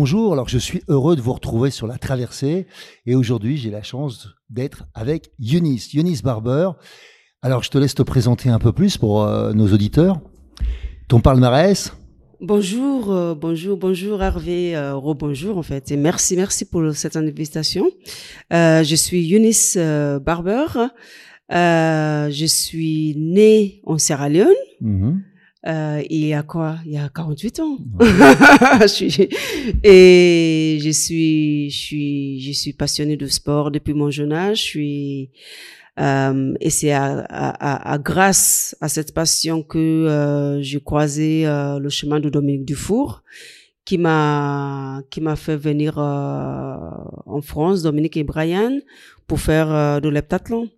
Bonjour, alors je suis heureux de vous retrouver sur la traversée et aujourd'hui j'ai la chance d'être avec Eunice, Eunice Barber. Alors je te laisse te présenter un peu plus pour euh, nos auditeurs. Ton palmarès? Bonjour, euh, bonjour, bonjour Hervé, euh, rebonjour en fait et merci, merci pour cette invitation. je suis Eunice Barber, je suis née en Sierra Leone. Mhm. Euh, il y a quoi? Il y a 48 ans. je suis, et je suis, je suis, je suis passionnée de sport depuis mon jeune âge. Je suis, euh, et c'est à, à, à, grâce à cette passion que euh, j'ai croisé euh, le chemin de Dominique Dufour, qui m'a, qui m'a fait venir euh, en France, Dominique et Brian, pour faire de l'heptathlon.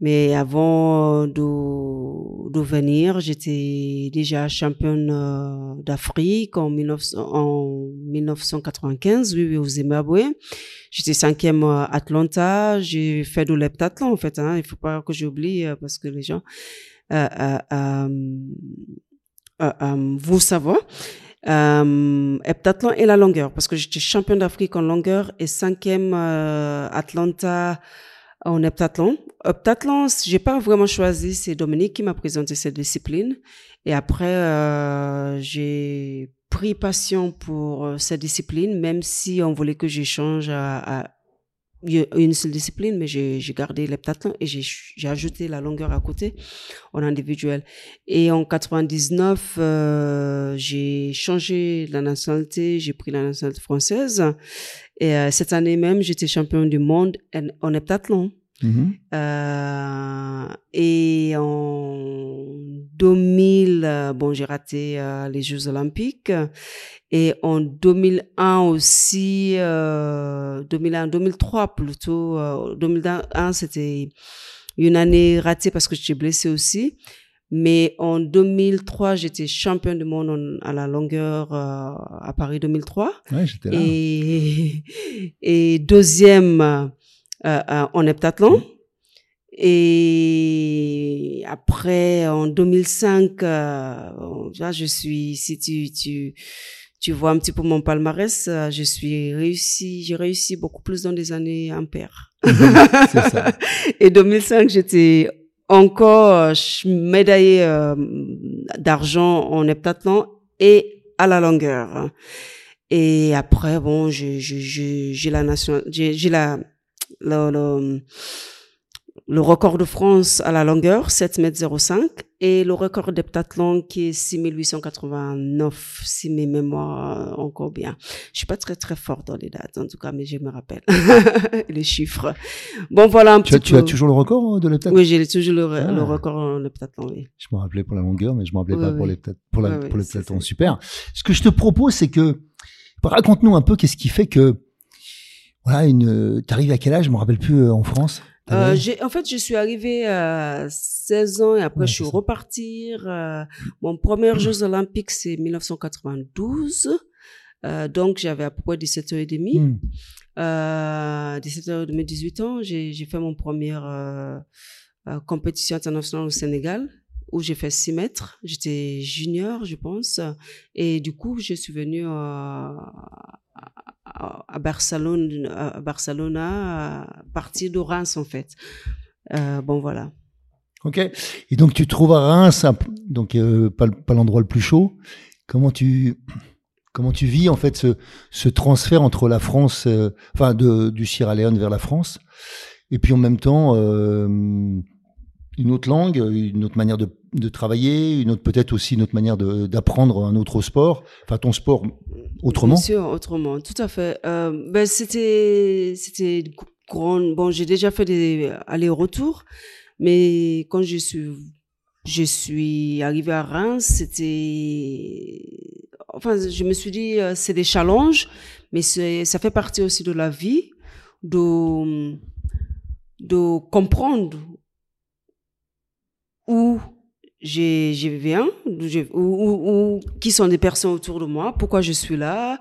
Mais avant de, de venir, j'étais déjà championne euh, d'Afrique en, 1995, oui, au Zimbabwe. J'étais cinquième à Atlanta. J'ai fait de l'heptathlon, en fait. Hein. Il faut pas que j'oublie euh, parce que les gens euh, euh, euh, euh vous savez. Euh, heptathlon et la longueur, parce que j'étais championne d'Afrique en longueur et cinquième Atlanta en heptathlon. Heptathlon, j'ai pas vraiment choisi, c'est Dominique qui m'a présenté cette discipline. Et après, euh, j'ai pris passion pour euh, cette discipline, même si on voulait que j'échange à, à une seule discipline, mais j'ai gardé l'heptathlon et j'ai ajouté la longueur à côté en individuel. Et en 99, euh, j'ai changé la nationalité, j'ai pris la nationalité française. Et euh, cette année même, j'étais champion du monde en, heptathlon. Mm-hmm. Euh, et en 2000, euh, bon, j'ai raté euh, les Jeux Olympiques. Et en 2001 aussi, euh, 2001, 2003 plutôt. 2001, euh, c'était une année ratée parce que j'étais blessée aussi. Mais en 2003, j'étais champion du monde à la longueur euh, à Paris 2003. Ouais, j'étais là. Et, et deuxième euh, euh, en heptathlon. Et après, en 2005, là, je suis, si tu, tu, tu vois un petit peu mon palmarès, je suis réussi, j'ai réussi beaucoup plus dans des années impaires. C'est ça. Et 2005, j'étais encore euh, médaillé euh, d'argent en heptathlon et à la longueur. Et après, bon, j'ai j'ai la nation, j'ai la le, le, le record de France à la longueur, 7 mètres 05, et le record d'heptathlon qui est 6889, si mes mémoires encore bien. Je suis pas très très fort dans les dates, en tout cas, mais je me rappelle les chiffres. Bon, voilà un tu petit as, peu. Tu as toujours le record euh, de l'heptathlon? Oui, j'ai toujours le, ah. le record en heptathlon, oui. Je me rappelais pour la longueur, mais je me rappelais Oui, pas oui. pour l'heptathlon. Pour, Oui, l'heptathlon. Super. Ce que je te propose, c'est que raconte-nous un peu qu'est-ce qui fait que voilà une. T'arrives à quel âge? Je me rappelle plus euh, en France. Euh, j'ai, en fait, je suis arrivée à 16 ans et après Ouais, je suis repartie. Euh, mon premier Jeux Olympiques, c'est 1992. Euh, donc, j'avais à peu près 17 ans et demi. Hmm. Euh, 17 ans et demi, 18 ans. J'ai, j'ai fait mon première compétition internationale au Sénégal où j'ai fait 6 mètres. J'étais junior, je pense. Et du coup, je suis venue à, Barcelone, à Barcelone, à partir de Reims, en fait. Euh, bon, voilà. Ok. Et donc tu trouves à Reims, donc euh, pas, le- pas l'endroit le plus chaud. Comment tu Comment tu vis en fait ce, ce transfert entre la France, euh, enfin de, du Sierra Leone vers la France, et puis en même temps une autre langue, une autre manière de, travailler, une autre peut-être aussi une autre manière d'apprendre un autre sport, enfin ton sport autrement. Bien sûr, autrement, tout à fait. Euh, ben c'était c'était grand. Bon, j'ai déjà fait des allers-retours, mais quand je suis je suis arrivée à Reims, c'était enfin, je me suis dit, euh, c'est des challenges, mais ça fait partie aussi de la vie, de, de comprendre où je, je viens, où, qui sont des personnes autour de moi, pourquoi je suis là,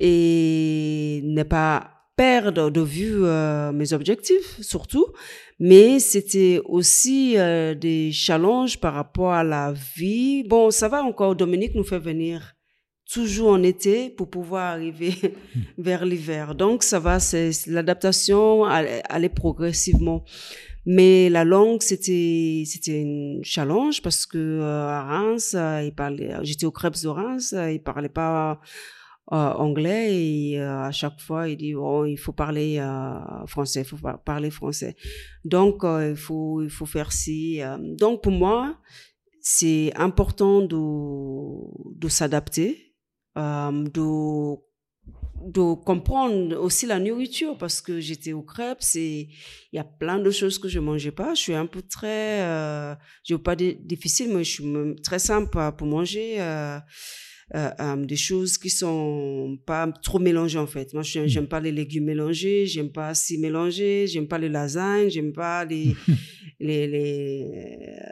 et ne pas perdre de vue euh, mes objectifs, surtout. Mais c'était aussi euh, des challenges par rapport à la vie. Bon, ça va encore, Dominique nous fait venir toujours en été pour pouvoir arriver vers l'hiver. Donc ça va, c'est l'adaptation aller progressivement. Mais la langue, c'était c'était un challenge parce que euh, à Reims, euh, j'étais au Crêpes de Reims, euh, il parlait pas anglais et à chaque fois il dit oh, il faut parler français, il faut parler français. Donc il faut il faut faire ci. donc pour moi, c'est important de de s'adapter de de comprendre aussi la nourriture parce que j'étais au crêpes et il y a plein de choses que je mangeais pas. Je suis un peu très, euh, je veux pas difficile, mais je suis très simple pour manger. Euh, euh, euh, des choses qui sont pas trop mélangées en fait. Moi, mm. j'aime pas les légumes mélangés, j'aime pas si mélangés, j'aime pas les lasagnes, j'aime pas les, les, les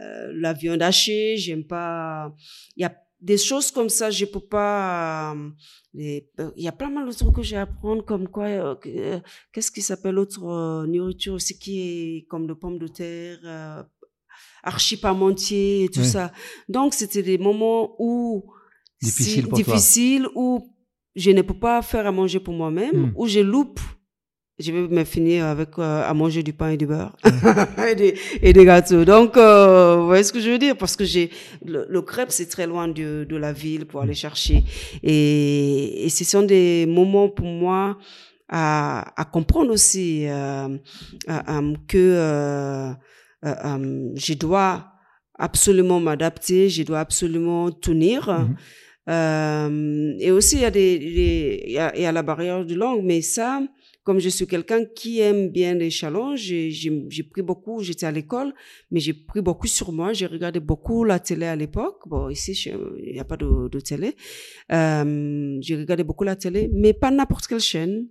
euh, la viande hachée, j'aime pas. Il y a des choses comme ça, je peux pas. Euh, euh, il y a plein mal de trucs que j'ai à apprendre, comme quoi, euh, qu'est-ce qui s'appelle autre nourriture aussi qui est comme le pomme de terre, archipamentier et tout ça. Donc c'était des moments où difficile, difficile où je ne peux pas faire à manger pour moi-même, hmm. où je loupe je vais me finir avec euh, à manger du pain et du beurre et, des, et, des, gâteaux. Donc, euh, vous voyez ce que je veux dire? Parce que j'ai le, crêpe, c'est très loin de, de, la ville pour aller chercher. Et, et ce sont des moments pour moi à, à comprendre aussi euh, que euh, je dois absolument m'adapter, je dois absolument tenir. Mm-hmm. Et aussi, il y a des, il y a, il y a la barrière de langue, mais ça, comme je suis quelqu'un qui aime bien les challenges, j'ai pris beaucoup, j'étais à l'école, mais j'ai pris beaucoup sur moi. J'ai regardé beaucoup la télé à l'époque. Bon, ici, il n'y a pas de, télé. Euh, j'ai regardé beaucoup la télé, mais pas n'importe quelle chaîne.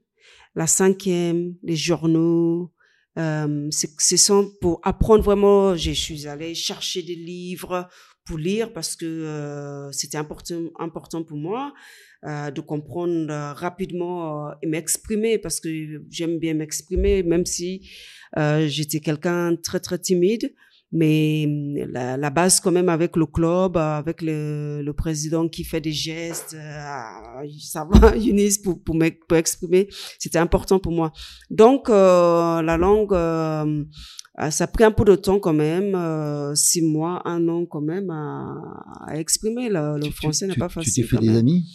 La cinquième, les journaux. Euh, ce sont pour apprendre vraiment. Je suis allée chercher des livres pour lire parce que euh, c'était important, important pour moi. Euh, de comprendre euh, rapidement euh, et m'exprimer parce que j'aime bien m'exprimer, même si j'étais quelqu'un très très timide. Mais la, la, base quand même avec le club, avec le, le président qui fait des gestes, ça va, Eunice, pour, pour m'exprimer, c'était important pour moi. Donc la langue, ça a pris un peu de temps quand même, six mois, un an quand même à, à exprimer. Le, le français n'est pas facile. Tu t'es fait des amis?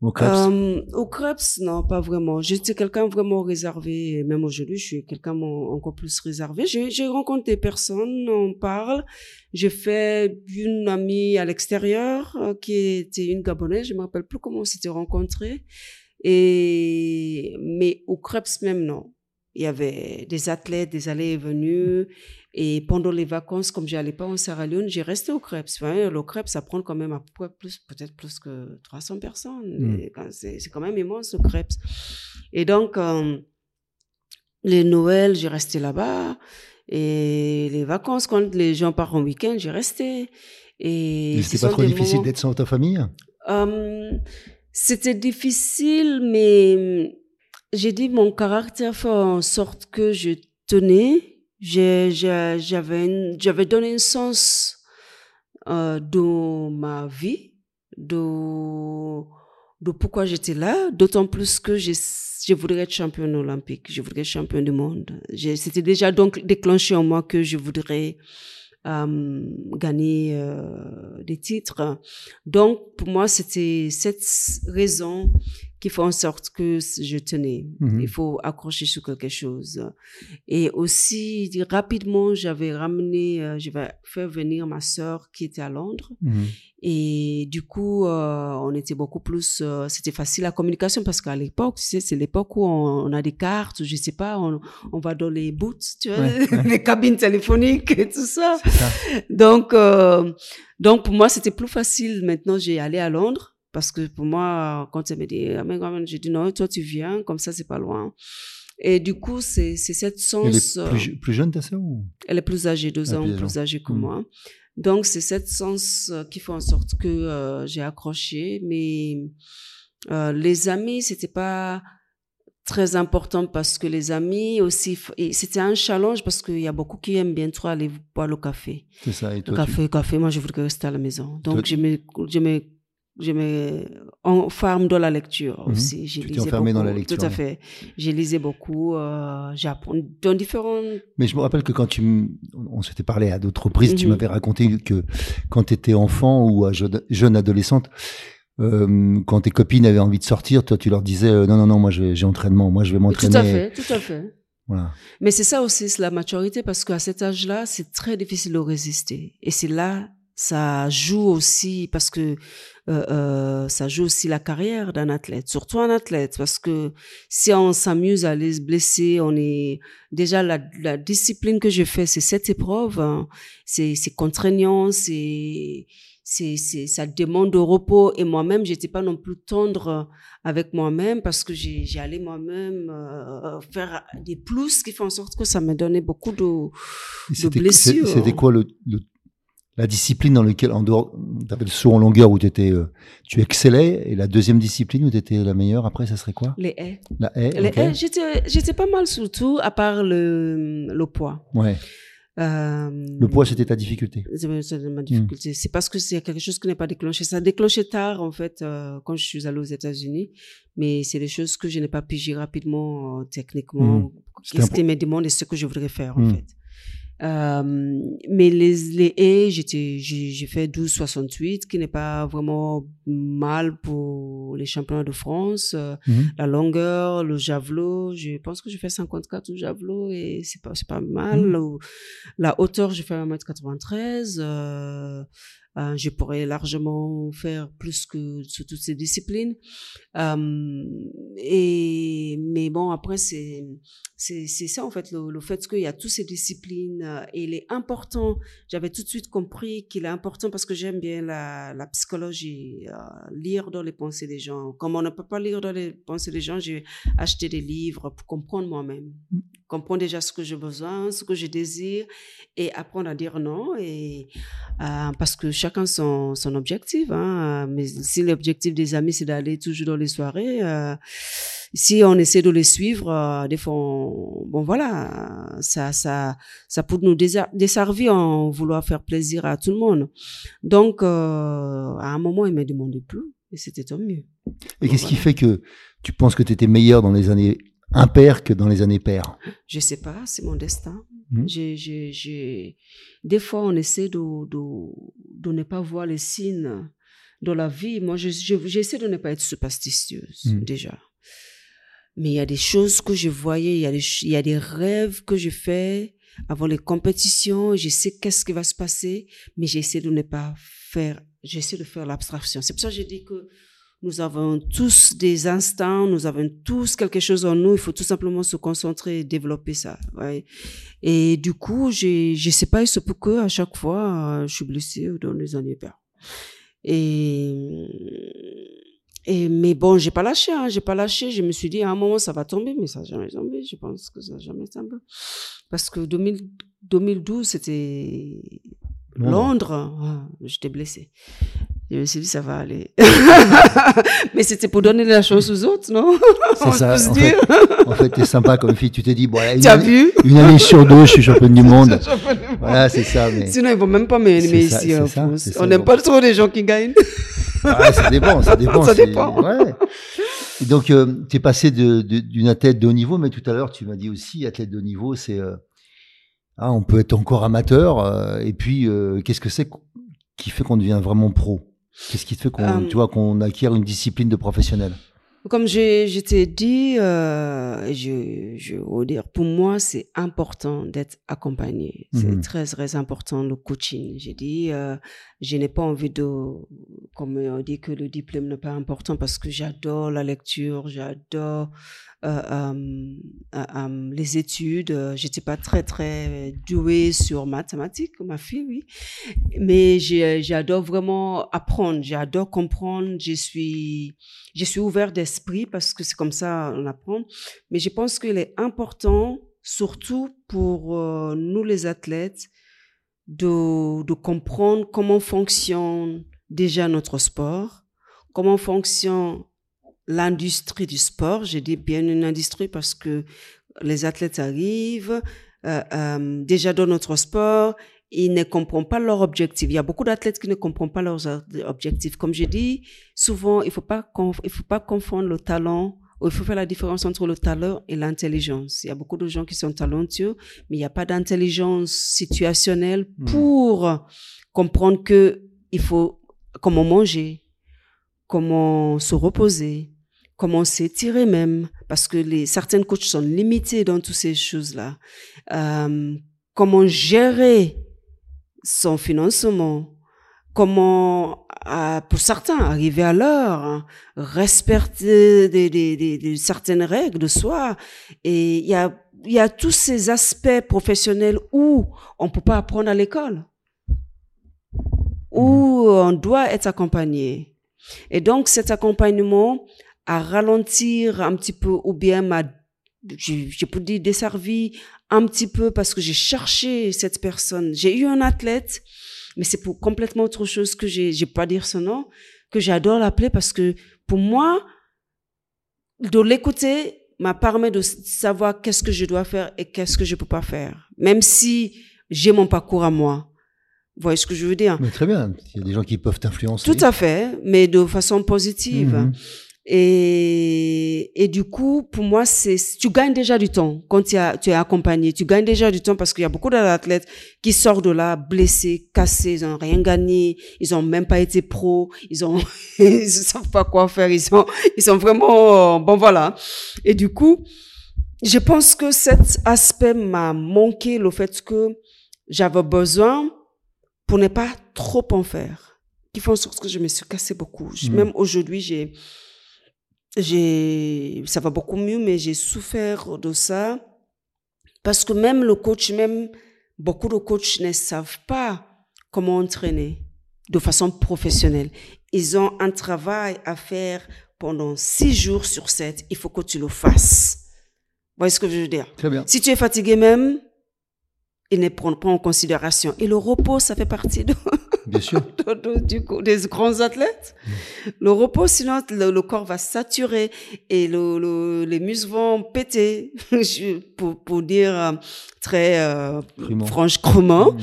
Au Krebs euh, Au Krebs, non, pas vraiment. J'étais quelqu'un vraiment réservé. Même aujourd'hui, je suis quelqu'un encore plus réservé. J'ai rencontré des personnes, on parle. J'ai fait une amie à l'extérieur euh, qui était une Gabonaise. Je me rappelle plus comment on s'était rencontrés. Et mais au Krebs même, non. Il y avait des athlètes, des allées et venues. Et pendant les vacances, comme j'allais pas en Sierra Leone, j'ai resté au Crêpes. Enfin, le Crêpes, ça prend quand même à peu plus, peut-être plus que 300 personnes. Mm. C'est quand même immense, le Crêpes. Et donc, euh, les Noëls, j'ai resté là-bas. Et les vacances, quand les gens partent en week-end, j'ai resté. Et c'était pas trop difficile d'être sans ta famille? Euh, C'était difficile, mais j'ai dit mon caractère fait en sorte que je tenais j'avais donné un sens euh, de ma vie, de pourquoi j'étais là, d'autant plus que je, je voudrais être championne olympique, je voudrais être championne du monde. C'était déjà donc déclenché en moi que je voudrais euh, gagner euh, des titres. Donc, pour moi, c'était cette raison qui fait en sorte que je tenais. Mhm. Il faut accrocher sur quelque chose. Et aussi, rapidement, j'avais ramené, euh, je vais faire venir ma sœur qui était à Londres. Mhm. Et du coup, euh, on était beaucoup plus, euh, c'était facile la communication parce qu'à l'époque, tu sais, c'est l'époque où on, on a des cartes, je sais pas, on, on va dans les booths, tu vois, Ouais, ouais. les cabines téléphoniques et tout ça. Ça. Donc, euh, donc pour moi, c'était plus facile. Maintenant, j'ai allé à Londres parce que pour moi, quand elle me dit, ah, mais j'ai dit non, toi tu viens, comme ça c'est pas loin. Et du coup, c'est c'est cette Elle sens. est euh, plus, plus jeune ta sœur ou? elle est plus âgée, deux Ah, ans plus âgée. que Mm. moi. Donc, c'est cette sens euh, qui fait en sorte que euh, j'ai accroché. Mais euh, les amis, c'était pas très important parce que les amis aussi, c'était un challenge parce qu'il y a beaucoup qui aiment bien trop aller boire le café. C'est ça. Et Le toi, café, café, moi, je voudrais rester à la maison. Toi, Donc, je me, je me, je me enferme dans la lecture Mhm. aussi. J'ai Tu t'es lisé enfermé dans la lecture, Tout à fait. J'ai lisé beaucoup. Euh, J'apprends dans différents tu... Mais je me rappelle que quand tu, m- on s'était parlé à d'autres reprises, tu Mhm. m'avais raconté que quand tu étais enfant ou à jeune, jeune adolescente, euh, quand tes copines avaient envie de sortir, toi, tu leur disais euh, non, non, non, moi, j'ai entraînement, moi, je vais Tout m'entraîner. à fait, tout à fait. Voilà. Mais c'est ça aussi, c'est la maturité, parce qu'à cet âge-là, c'est très difficile de résister. Et c'est là, ça joue aussi, parce que euh, euh, ça joue aussi la carrière d'un athlète, surtout un athlète, parce que si on s'amuse à aller se blesser, on est déjà la, la discipline que je fais, c'est cette épreuve, hein. c'est contraignant, c'est c'est ça demande de repos et moi-même j'étais pas non plus tendre avec moi-même parce que allé moi-même euh, faire des plus qui font en sorte que ça me donnait beaucoup de de blessures. c'était quoi le, le- la discipline dans laquelle, en dehors, tu avais le saut en longueur où t'étais, euh, tu excellais, et la deuxième discipline où tu étais la meilleure, après, ça serait quoi? Les haies. La haie Les ok. haies, j'étais pas mal surtout à part le le poids. Ouais. Euh, Le poids, c'était ta difficulté. C'est ma- c'est Hmm. difficulté. C'est parce que c'est quelque chose qui n'est pas déclenché. Ça a déclenché tard, en fait, euh, quand je suis allée aux États-Unis. Mais c'est des choses que je n'ai pas pigé rapidement, euh, techniquement. Hmm. Qu'est-ce qui me demande et ce que je voudrais faire, en Hmm. fait. Euh, mais les, les haies, j'étais, j'ai fait 12,68, qui n'est pas vraiment mal pour les championnats de France. Euh, Mhm. la longueur, le javelot, je pense que je fais 54 au javelot et c'est pas, c'est pas mal. Mhm. La hauteur, je fais 1m93. Euh, euh, je pourrais largement faire plus que sur toutes ces disciplines. Euh, et, mais bon, après, c'est, ça, en fait, le, fait qu'il y a toutes ces disciplines euh, et il est important. J'avais tout de suite compris qu'il est important parce que j'aime bien la, psychologie, lire dans les pensées des gens. Comme on ne peut pas lire dans les pensées des gens, j'ai acheté des livres pour comprendre moi-même. Comprendre déjà ce que j'ai besoin, ce que je désire et apprendre à dire non. Et, euh, parce que chacun son, son objectif. Hein. Mais si l'objectif des amis, c'est d'aller toujours dans les soirées, euh, si on essaie de les suivre, euh, des fois, on- bon voilà, ça, ça, ça peut nous desservir en vouloir faire plaisir à tout le monde. Donc, à un moment, il m'a demandé plus, et c'était tant mieux. Et qu'est-ce qui fait que tu penses que tu étais meilleur dans les années impaires que dans les années paires Je sais pas, c'est mon destin. J'ai, j'ai, j'ai... Des fois, on essaie de, de, de ne pas voir les signes dans la vie. Moi, je, je- j'essaie de ne pas être superstitieuse, Mhm. déjà. Mais il y a des choses que je voyais, il y a des, il y a des rêves que je fais avant les compétitions. Je sais qu'est-ce qui va se passer, mais j'essaie de ne pas faire, j'essaie de faire l'abstraction. C'est pour ça que je dis que nous avons tous des instants, nous avons tous quelque chose en nous. Il faut tout simplement se concentrer et développer ça. Ouais. Et du coup, j'ai, je sais pas, il se peut que à chaque fois, euh, je suis blessée dans les années. Et, et mais bon, j'ai pas lâché, hein, j'ai pas lâché. Je me suis dit à un moment ça va tomber, mais ça n'a jamais tombé. Je pense que ça n'a jamais tombé parce que 2000 2012 c'était Londres. Londres. Ah, j'étais blessée. Je me suis dit ça va aller. mais c'était pour donner la chance aux autres, non? C'est ça, se en dire. En fait, t'es sympa comme fille. Tu t'es dit, bon, une, année, vu? une année sur deux, je suis championne du monde. Voilà, c'est ça. Mais Sinon, ils vont même pas m'aimer ici en ça, France. On n'aime bon. pas trop les gens qui gagnent. Ouais, ça dépend, ça dépend. Ça dépend. Ouais. Et donc, tu es passé de- de- d'une athlète de haut niveau, mais tout à l'heure, tu m'as dit aussi, athlète de haut niveau, c'est euh, ah, on peut être encore amateur. euh, et puis, euh, qu'est-ce que c'est qu- qui fait qu'on devient vraiment pro? Qu'est-ce qui fait qu'on, Euh, qu'on acquiert une discipline de professionnel? Comme je, je t'ai dit, euh, je, je veux dire, pour moi, c'est important d'être accompagné. C'est Mhm. très, très important, le coaching. J'ai dit, euh, je n'ai pas envie de, comme on dit que le diplôme n'est pas important parce que j'adore la lecture, j'adore euh, euh, euh, les études. J'étais pas très, très douée sur mathématiques, ma fille, oui. Mais j'adore vraiment apprendre, j'adore comprendre, je suis, je suis ouvert d'esprit parce que c'est comme ça on apprend. Mais je pense qu'il est important, surtout pour nous les athlètes, de, de comprendre comment fonctionne déjà notre sport, comment fonctionne l'industrie du sport. Je dis bien une industrie parce que les athlètes arrivent euh, euh, déjà dans notre sport, ils ne comprennent pas leur objectif. Il y a beaucoup d'athlètes qui ne comprennent pas leurs objectifs. Comme je dis, souvent, il faut pas il faut pas confondre le talent. Il faut faire la différence entre le talent et l'intelligence. Il y a beaucoup de gens qui sont talentueux, mais il n'y a pas d'intelligence situationnelle Mhm. pour comprendre que il faut comment manger, comment se reposer, comment s'étirer même, parce que les certaines coachs sont limités dans toutes ces choses-là. Euh, comment gérer son financement, comment, euh, pour certains, arriver à l'heure, hein, respecter certaines règles de soi. Et il y a, tous ces aspects professionnels où on peut pas apprendre à l'école, où on doit être accompagné. Et donc, cet accompagnement à ralentir un petit peu ou bien m'a, je, je peux dire, desservi un petit peu parce que j'ai cherché cette personne. J'ai eu un athlète, mais c'est pour complètement autre chose que j'ai, j'ai pas dire son nom, que j'adore l'appeler parce que pour moi, de l'écouter m'a permis de savoir qu'est-ce que je dois faire et qu'est-ce que je peux pas faire. Même si j'ai mon parcours à moi. Vous voyez ce que je veux dire? Mais très bien. Il y a des gens qui peuvent t'influencer. Tout à fait, mais de façon positive. Mhm. Et, et du coup, pour moi, c'est, tu gagnes déjà du temps quand tu, as, tu es accompagné. Tu gagnes déjà du temps parce qu'il y a beaucoup d'athlètes qui sortent de là blessés, cassés, ils ont rien gagné, ils ont même pas été pros, ils ont, ils savent pas quoi faire, ils sont, ils sont vraiment, bon voilà. Et du coup, je pense que cet aspect m'a manqué, le fait que j'avais besoin pour ne pas trop en faire, qui font en sorte que je me suis cassé beaucoup. Mhm. Même aujourd'hui, j'ai, j'ai, ça va beaucoup mieux, mais j'ai souffert de ça parce que même le coach, même beaucoup de coachs ne savent pas comment entraîner de façon professionnelle. Ils ont un travail à faire pendant six jours sur sept. Il faut que tu le fasses. Vous voyez ce que je veux dire? Très bien. Si tu es fatigué même, ils ne prennent pas en considération. Et le repos, ça fait partie de, Bien sûr. du coup, des grands athlètes. Le repos, sinon, le, le corps va saturer et le, le- les muscles vont péter, pour, pour dire euh, très euh, franchement. Mhm.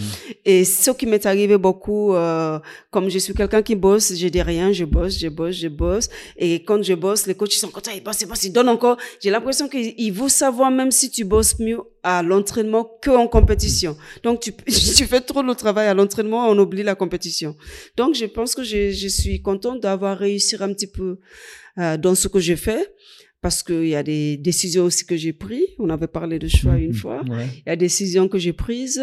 Et ce qui m'est arrivé beaucoup, euh, comme je suis quelqu'un qui bosse, je dis rien, je bosse, je bosse, je bosse. Et quand je bosse, les coachs ils sont contents, ils bossent, ils bossent, ils donnent encore. J'ai l'impression qu'ils ils vont savoir même si tu bosses mieux à l'entraînement qu'en compétition. Donc tu, tu fais trop le travail à l'entraînement, on oublie la compétition. Donc je pense que je, je suis contente d'avoir réussi un petit peu euh, dans ce que j'ai fait. Parce qu'il y a des décisions aussi que j'ai prises. On avait parlé de choix une Mhm. fois Ouais. il y a des décisions que j'ai prises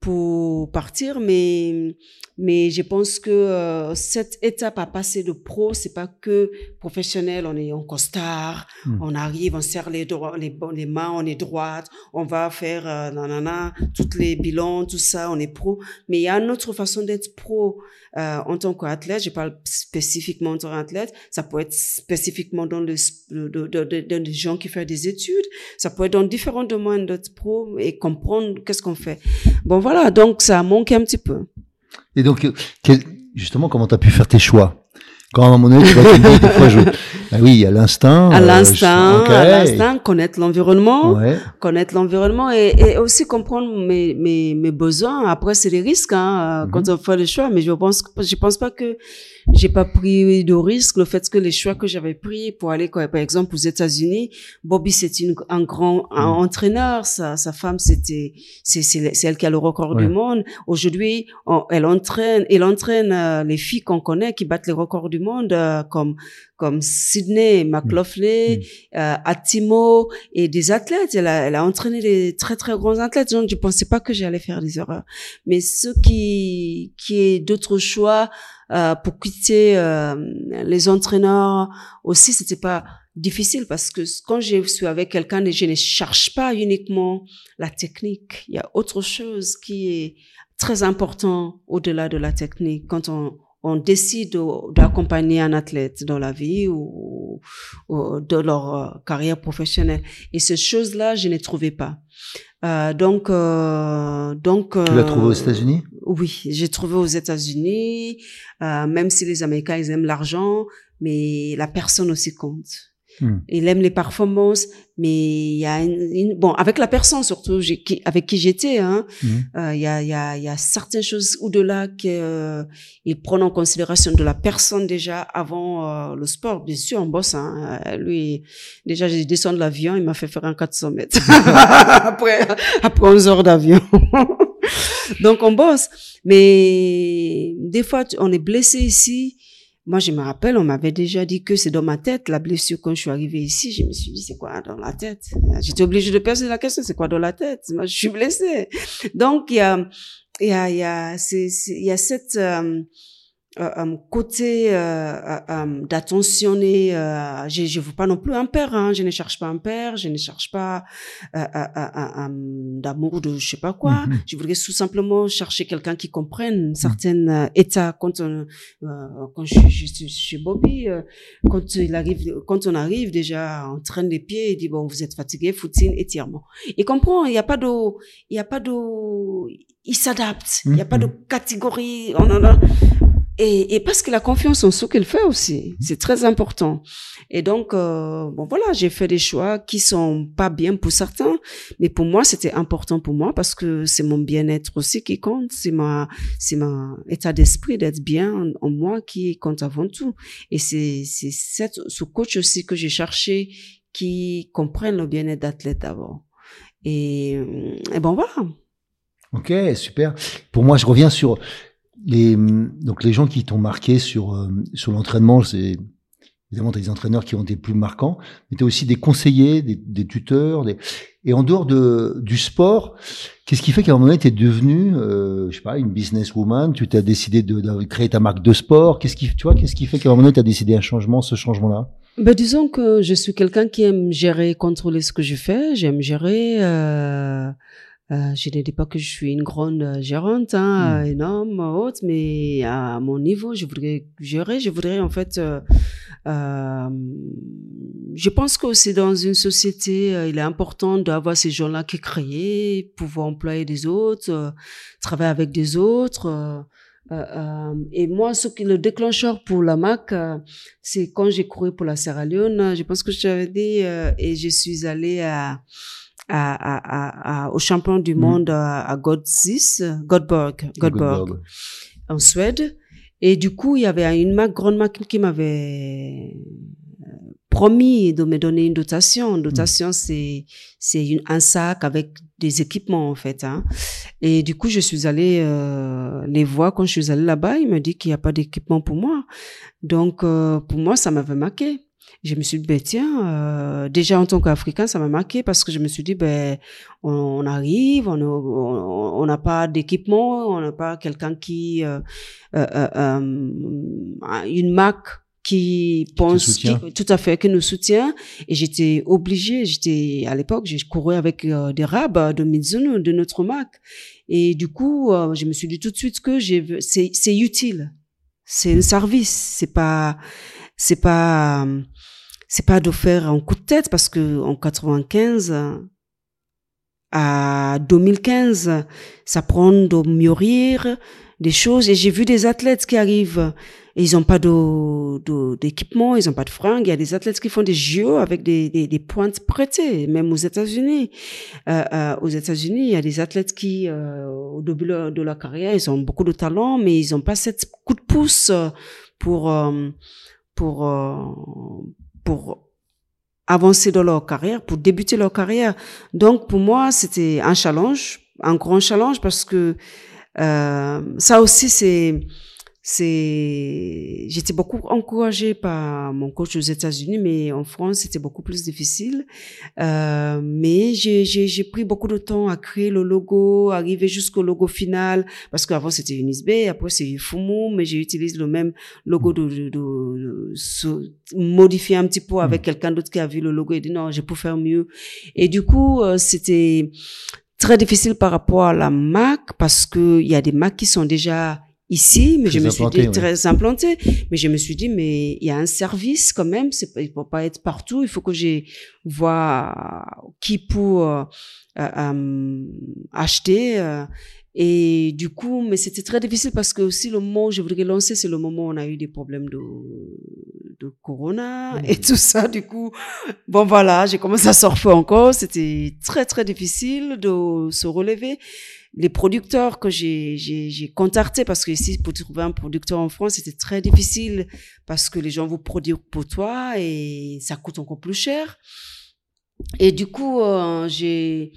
pour partir, mais mais je pense que euh, cette étape à passer de pro, c'est pas que professionnel. On est en costard, Mm. on arrive, on serre les, les, les mains, on est droite, on va faire euh, nanana, toutes les bilans, tout ça, on est pro. Mais il y a une autre façon d'être pro euh, en tant qu'athlète. Je parle spécifiquement en tant qu'athlète. Ça peut être spécifiquement dans le dans des gens qui font des études. Ça peut être dans différents domaines d'être pro et comprendre qu'est-ce qu'on fait. Bon voilà, donc ça a manqué un petit peu. Et donc, euh, quel- justement, comment tu as pu faire tes choix? Quand à un moment donné, tu vas te dire, des fois, je... Ah oui, il y a l'instinct. À euh, l'instinct, à l'instinct, connaître l'environnement. Ouais. connaître l'environnement et, et aussi comprendre mes, mes, mes besoins. Après, c'est des risques hein, euh, Mhm. quand on fait le choix, mais je pense, je pense pas que j'ai pas pris de risque. Le fait que les choix que j'avais pris pour aller, par exemple, aux États-Unis, Bobby c'était un grand un mm. entraîneur. Sa, sa femme c'était c'est c'est elle qui a le record du monde. Aujourd'hui, elle entraîne, elle entraîne euh, les filles qu'on connaît qui battent les records du monde euh, comme comme Sydney McLaughlin, mm. euh, Atimo et des athlètes. Elle a, elle a entraîné des très très grands athlètes. Donc je pensais pas que j'allais faire des erreurs. Mais ce qui qui est d'autres choix euh, pour quitter euh, les entraîneurs aussi, c'était pas difficile parce que quand je suis avec quelqu'un, je ne cherche pas uniquement la technique. Il y a autre chose qui est très important au-delà de la technique. Quand on, on décide d'accompagner un athlète dans la vie ou, ou dans leur euh, carrière professionnelle. Et ces choses-là, je ne trouvais pas. Euh, donc, euh, donc. Tu l'as trouvé aux États-Unis? Oui, j'ai trouvé aux États-Unis. Euh, même si les Américains ils aiment l'argent, mais la personne aussi compte. Hmm. Il aime les performances, mais il y a une, bon avec la personne surtout avec qui j'étais, hein, hmm. euh, il y a il y a il y a certaines choses au-delà qu'il euh, prend en considération de la personne déjà avant euh, le sport. Bien sûr, on bosse. Hein, euh, lui, déjà j'ai descendu de l'avion, il m'a fait faire un 400 mètres après après 11 heures d'avion. Donc on bosse, mais des fois on est blessé ici moi, je me rappelle, on m'avait déjà dit que c'est dans ma tête, la blessure. Quand je suis arrivée ici, je me suis dit, c'est quoi dans la tête? J'étais obligée de poser la question, c'est quoi dans la tête? Moi, je suis blessée. Donc, il y a, il y a, il y a, c'est, il y a cette, euh, euh, euh, côté euh, d'attentionner je je veux pas non plus un père hein, je ne cherche pas un père je ne cherche pas d'amour de je sais pas quoi. Mm-hmm. je voudrais tout simplement chercher quelqu'un qui comprenne mm. certains états. Quand on quand je, je, suis chez Bobby quand il arrive quand on arrive déjà on traîne les pieds et dit bon vous êtes fatigué footing étirement. Il comprend il y a pas de il y a pas de il s'adapte. Il y a pas de catégorie on en a et, parce qu'il a confiance en ce qu'il fait aussi, c'est très important. Et donc, euh, bon voilà, j'ai fait des choix qui sont pas bien pour certains, mais pour moi c'était important pour moi parce que c'est mon bien-être aussi qui compte, c'est ma, c'est mon état d'esprit d'être bien en, moi qui compte avant tout. Et c'est c'est ce coach aussi que j'ai cherché qui comprenne le bien-être d'athlète d'abord. Et bon voilà. Ok, super. Pour moi, je reviens sur les, donc les gens qui t'ont marqué sur, euh, sur l'entraînement, c'est évidemment as des entraîneurs qui ont été plus marquants, mais tu as aussi des conseillers, des, tuteurs. Et en dehors de, du sport, qu'est-ce qui fait qu'à un moment donné, tu es devenu, euh, je sais pas, une businesswoman, tu t'as décidé de, de, créer ta marque de sport Qu'est-ce qui, tu vois, qu'est-ce qui fait qu'à un moment donné, tu as décidé un changement, ce changement-là? Ben, disons que je suis quelqu'un qui aime gérer, contrôler ce que je fais. J'aime gérer. Euh, euh, je ne dis pas que je suis une grande euh, gérante, hein, hmm. énorme, haute, mais à mon niveau, je voudrais gérer, je voudrais en fait, euh, euh je pense que c'est dans une société, euh, il est important d'avoir ces gens-là qui créent, pouvoir employer des autres, travailler avec des autres. et moi, ce qui le déclencheur pour la MAC, c'est quand j'ai couru pour la Sierra Leone. Je pense que je t'avais dit, et je suis allée à à, à, à, au champion du mm. monde à, à Godsis, Godborg, Godborg, en Suède. Et du coup, il y avait une marque, grande marque qui m'avait euh, promis de me donner une dotation. Une dotation, mm. c'est c'est un sac avec des équipements en fait. Hein. Et du coup, je suis allée euh, les voir quand je suis allée là-bas. Il me dit qu'il n'y a pas d'équipement pour moi. Donc, euh, pour moi, ça m'avait marqué je me suis dit, ben, tiens, euh, déjà en tant qu'Africain, ça m'a marqué parce que je me suis dit, ben, on, arrive, on n'a pas d'équipement, on n'a pas quelqu'un qui, euh, euh, une marque qui pense, tout à fait, qui nous soutient. Et j'étais obligée, j'étais, à l'époque, j'ai couru avec des rabs de Mizuno, de notre marque. Et du coup, je me suis dit tout de suite que c'est utile. C'est un service. C'est pas, c'est pas, c'est pas de faire un coup de tête parce que en 95, à 2015, ça prend de mûrir des choses. Et j'ai vu des athlètes qui arrivent et ils n'ont pas d'équipement, ils n'ont pas de fringues. Il y a des athlètes qui font des JO avec des, des, pointes prêtées, même aux États-Unis. Euh, euh, aux États-Unis, il y a des athlètes qui, euh, au début de leur carrière, ils ont beaucoup de talent, mais ils n'ont pas cette coup de pouce pour pour euh, pour avancer dans leur carrière, pour débuter leur carrière. Donc pour moi, c'était un challenge, un grand challenge parce que euh, ça aussi c'est c'est j'étais beaucoup encouragée par mon coach aux États-Unis mais en France c'était beaucoup plus difficile euh, mais j'ai j'ai pris beaucoup de temps à créer le logo arriver jusqu'au logo final parce qu'avant c'était Unisbe après c'est Fumu mais j'ai utilisé le même logo de, de, de, de modifier un petit peu avec mm. quelqu'un d'autre qui a vu le logo et dit non j'ai pu faire mieux et du coup euh, c'était très difficile par rapport à la Mac parce que il y a des Macs qui sont déjà ici, mais je me suis dit très implanté. Mais je me suis dit, mais il y a un service quand même, c'est il peut pas être partout. Il faut que je vois qui pour euh, euh, acheter. Euh, et du coup, mais c'était très difficile parce que aussi le moment où je voudrais lancer, c'est le moment où on a eu des problèmes de, de corona et tout ça. Du coup, bon voilà, j'ai commencé à surfer encore. C'était très très difficile de se relever les producteurs que j'ai contactés parce que ici pour trouver un producteur en France c'était très difficile parce que les gens vous produisent pour toi et ça coûte encore plus cher et du coup euh, j'ai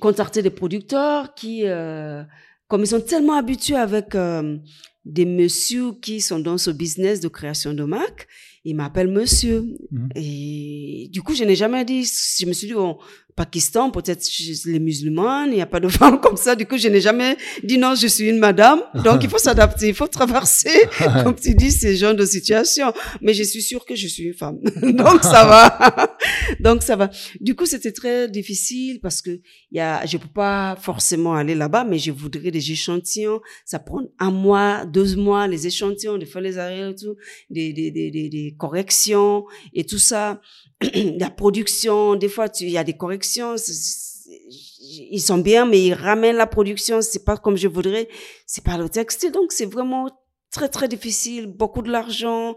contacté des producteurs qui euh, comme ils sont tellement habitués avec euh, des messieurs qui sont dans ce business de création de marque il m'appelle monsieur. Mhm. Et du coup, je n'ai jamais dit, je me suis dit, bon, Pakistan, peut-être les musulmans, il n'y a pas de femmes comme ça. Du coup, je n'ai jamais dit non, je suis une madame. Donc, il faut s'adapter, il faut traverser, comme tu dis, ces genres de situations. Mais je suis sûre que je suis une femme. Donc, ça va. Donc, ça va. Du coup, c'était très difficile parce que il y a, je peux pas forcément aller là-bas, mais je voudrais des échantillons. Ça prend un mois, deux mois, les échantillons, des fois les arrières et tout, des, des, des, des, des corrections et tout ça. la production, des fois, il y a des corrections. Ils sont bien, mais ils ramènent la production. C'est pas comme je voudrais. C'est pas le textile. Donc, c'est vraiment très très difficile, beaucoup de l'argent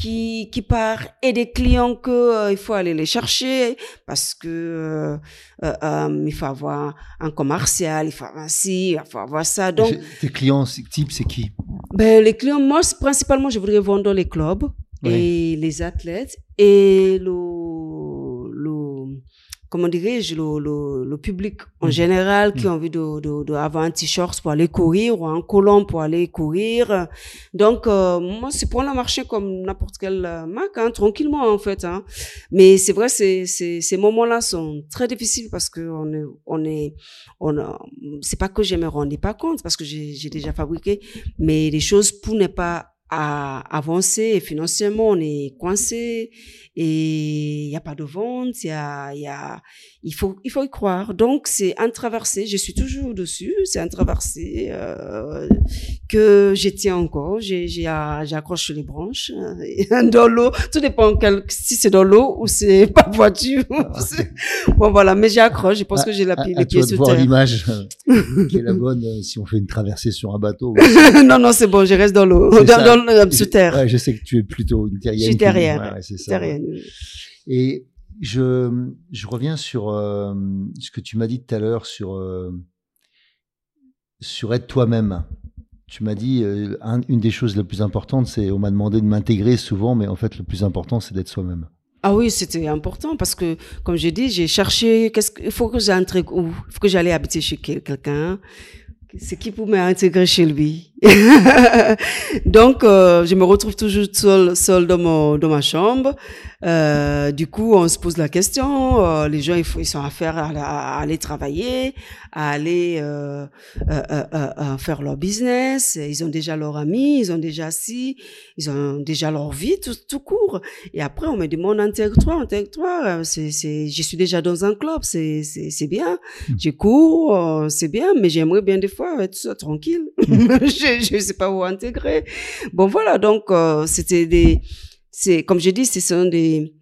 qui qui part et des clients que euh, il faut aller les chercher parce que euh, euh, il faut avoir un commercial, il faut avoir ci, il faut avoir ça. Donc tes clients type c'est qui? Ben les clients moi principalement je voudrais vendre les clubs et les athlètes et le comment dirais-je, le, le, le, public en mm. général qui mm. a envie de, de, de avoir un t-shirt pour aller courir ou un collant pour aller courir. Donc, euh, moi, c'est pour le marché comme n'importe quelle marque, hein, tranquillement, en fait. Hein. Mais c'est vrai, c'est, ces moments-là sont très difficiles parce que on est, on est, on c'est pas que je me rendais pas compte parce que j'ai, j'ai déjà fabriqué, mais les choses pour ne pas à avancer et financièrement on est coincé et il n'y a pas de vente, il y a, y a, il faut, il faut y croire. Donc c'est un traversé, je suis toujours dessus, c'est un traversé euh, que je tiens encore, j'accroche les branches euh, dans l'eau, tout dépend quel, si c'est dans l'eau ou c'est pas voiture. Ah, bon voilà, mais j'accroche, je pense que j'ai la, à, les pieds sur voir l'image euh, qui est la bonne si on fait une traversée sur un bateau. non non c'est bon, je reste dans l'eau, dans, dans, sous terre. Ouais, je sais que tu es plutôt une terrienne. Je suis terrienne. Ouais, c'est ça. Terrienne. Et je, je reviens sur euh, ce que tu m'as dit tout à l'heure sur, euh, sur être toi-même. Tu m'as dit, euh, une des choses les plus importantes, c'est, on m'a demandé de m'intégrer souvent, mais en fait, le plus important, c'est d'être soi-même. Ah oui, c'était important parce que, comme j'ai dit, j'ai cherché, qu'est-ce qu'il faut que j'entre où? Il faut que j'aille habiter chez quelqu'un. C'est qui pour m'intégrer chez lui? Donc, euh, je me retrouve toujours seule, seule dans, mon, dans ma chambre. Euh, du coup, on se pose la question. Euh, les gens, ils, ils sont affaires à, à, aller travailler, à aller faire leur business. Ils ont déjà leurs amis, ils ont déjà si, ils ont déjà leur vie tout, tout court. Et après, on me demande intègre-toi, intègre-toi. C'est, c'est, je suis déjà dans un club, c'est, c'est, c'est bien. Hmm. Je cours, c'est bien, mais j'aimerais bien des fois être tranquille. je ne sais pas où intégrer. Bon, voilà, donc, euh, c'était des, c'est, comme je dis, ce sont des,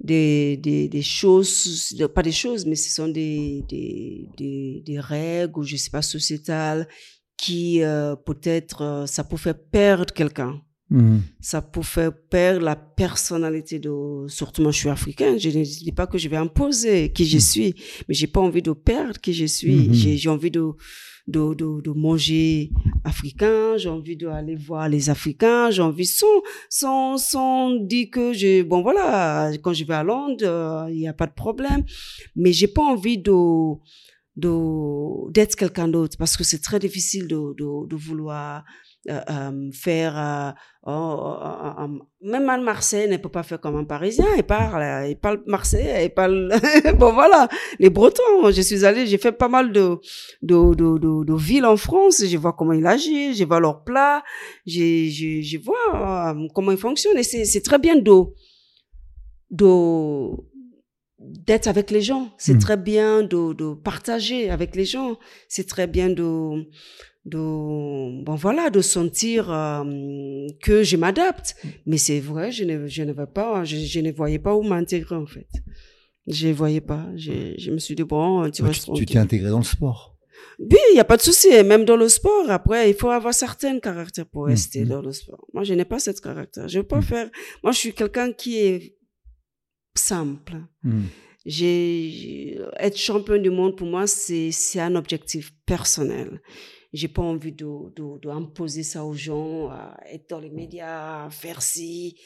des, des, des choses, pas des choses, mais ce sont des, des, des, des règles, ou je sais pas, sociétales, qui euh, peut-être, euh, ça peut faire perdre quelqu'un. Mhm. Ça peut faire perdre la personnalité de, surtout moi je suis africain, je ne dis pas que je vais imposer qui je suis, mais j'ai pas envie de perdre qui je suis. J'ai j'ai envie de, de, de, de manger africain, j'ai envie d'aller voir les Africains, j'ai envie sans, sans, sans dire que je, bon voilà, quand je vais à Londres, euh, il n'y a pas de problème, mais j'ai pas envie de, de, d'être quelqu'un d'autre parce que c'est très difficile de, de, de vouloir euh, euh, faire euh, oh, oh, oh, même un Marseille ne peut pas faire comme un Parisien. Il parle il parle Marseille il parle bon voilà. Les Bretons je suis allée j'ai fait pas mal de de, de, de, de villes en France. Je vois comment ils agissent je vois leurs plats je, je, je vois comment ils fonctionnent et c'est c'est très bien de de d'être avec les gens. C'est Mhm. très bien de, de partager avec les gens. C'est très bien de de bon voilà de sentir euh, que je m'adapte. Mais c'est vrai je ne je ne vais pas je, je ne voyais pas où m'intégrer en fait. Je voyais pas. Je, je me suis dit bon tu Ouais, restes tu t'es intégré dans le sport. oui il y a pas de souci même dans le sport après il faut avoir certains caractères pour Mhm. rester dans le sport. Moi je n'ai pas cette caractère. Je veux pas faire moi je suis quelqu'un qui est simple. J'ai- être champion du monde pour moi c'est c'est un objectif personnel j'ai pas envie de de, de ça aux gens à être dans les médias à faire ci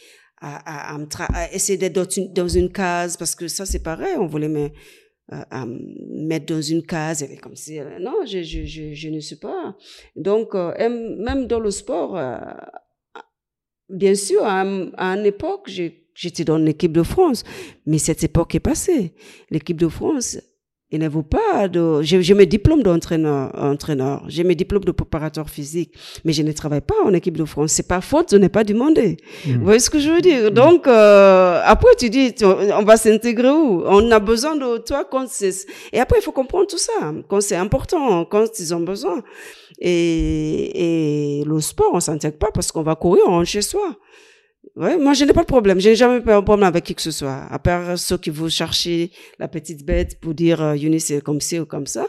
à, à, à essayer d'être dans une, dans une case parce que ça c'est pareil on voulait me euh, me mettre dans une case. Et comme si euh, non je, je, je, je ne suis pas. Donc euh, même dans le sport bien sûr à, un- à une époque J'étais dans l'équipe de France, mais cette époque est passée. L'équipe de France, il ne vaut pas de. J'ai j'ai mes diplômes d'entraîneur, entraîneur. J'ai mes diplômes de préparateur physique, mais je ne travaille pas en équipe de France. C'est pas faute de ne pas demander. Mhm. Vous voyez ce que je veux dire? Donc euh, après, tu dis, tu- on va s'intégrer où? On a besoin de toi quand c'est. Et après, il faut comprendre tout ça quand c'est important, quand ils ont besoin. Et, et le sport, on s'intègre pas parce qu'on va courir, on rentre chez soi. Moi, je n'ai pas de problème. Je n'ai jamais eu un problème avec qui que ce soit. À part ceux qui vont chercher la petite bête pour dire, euh, Younis, c'est comme ci ou comme ça.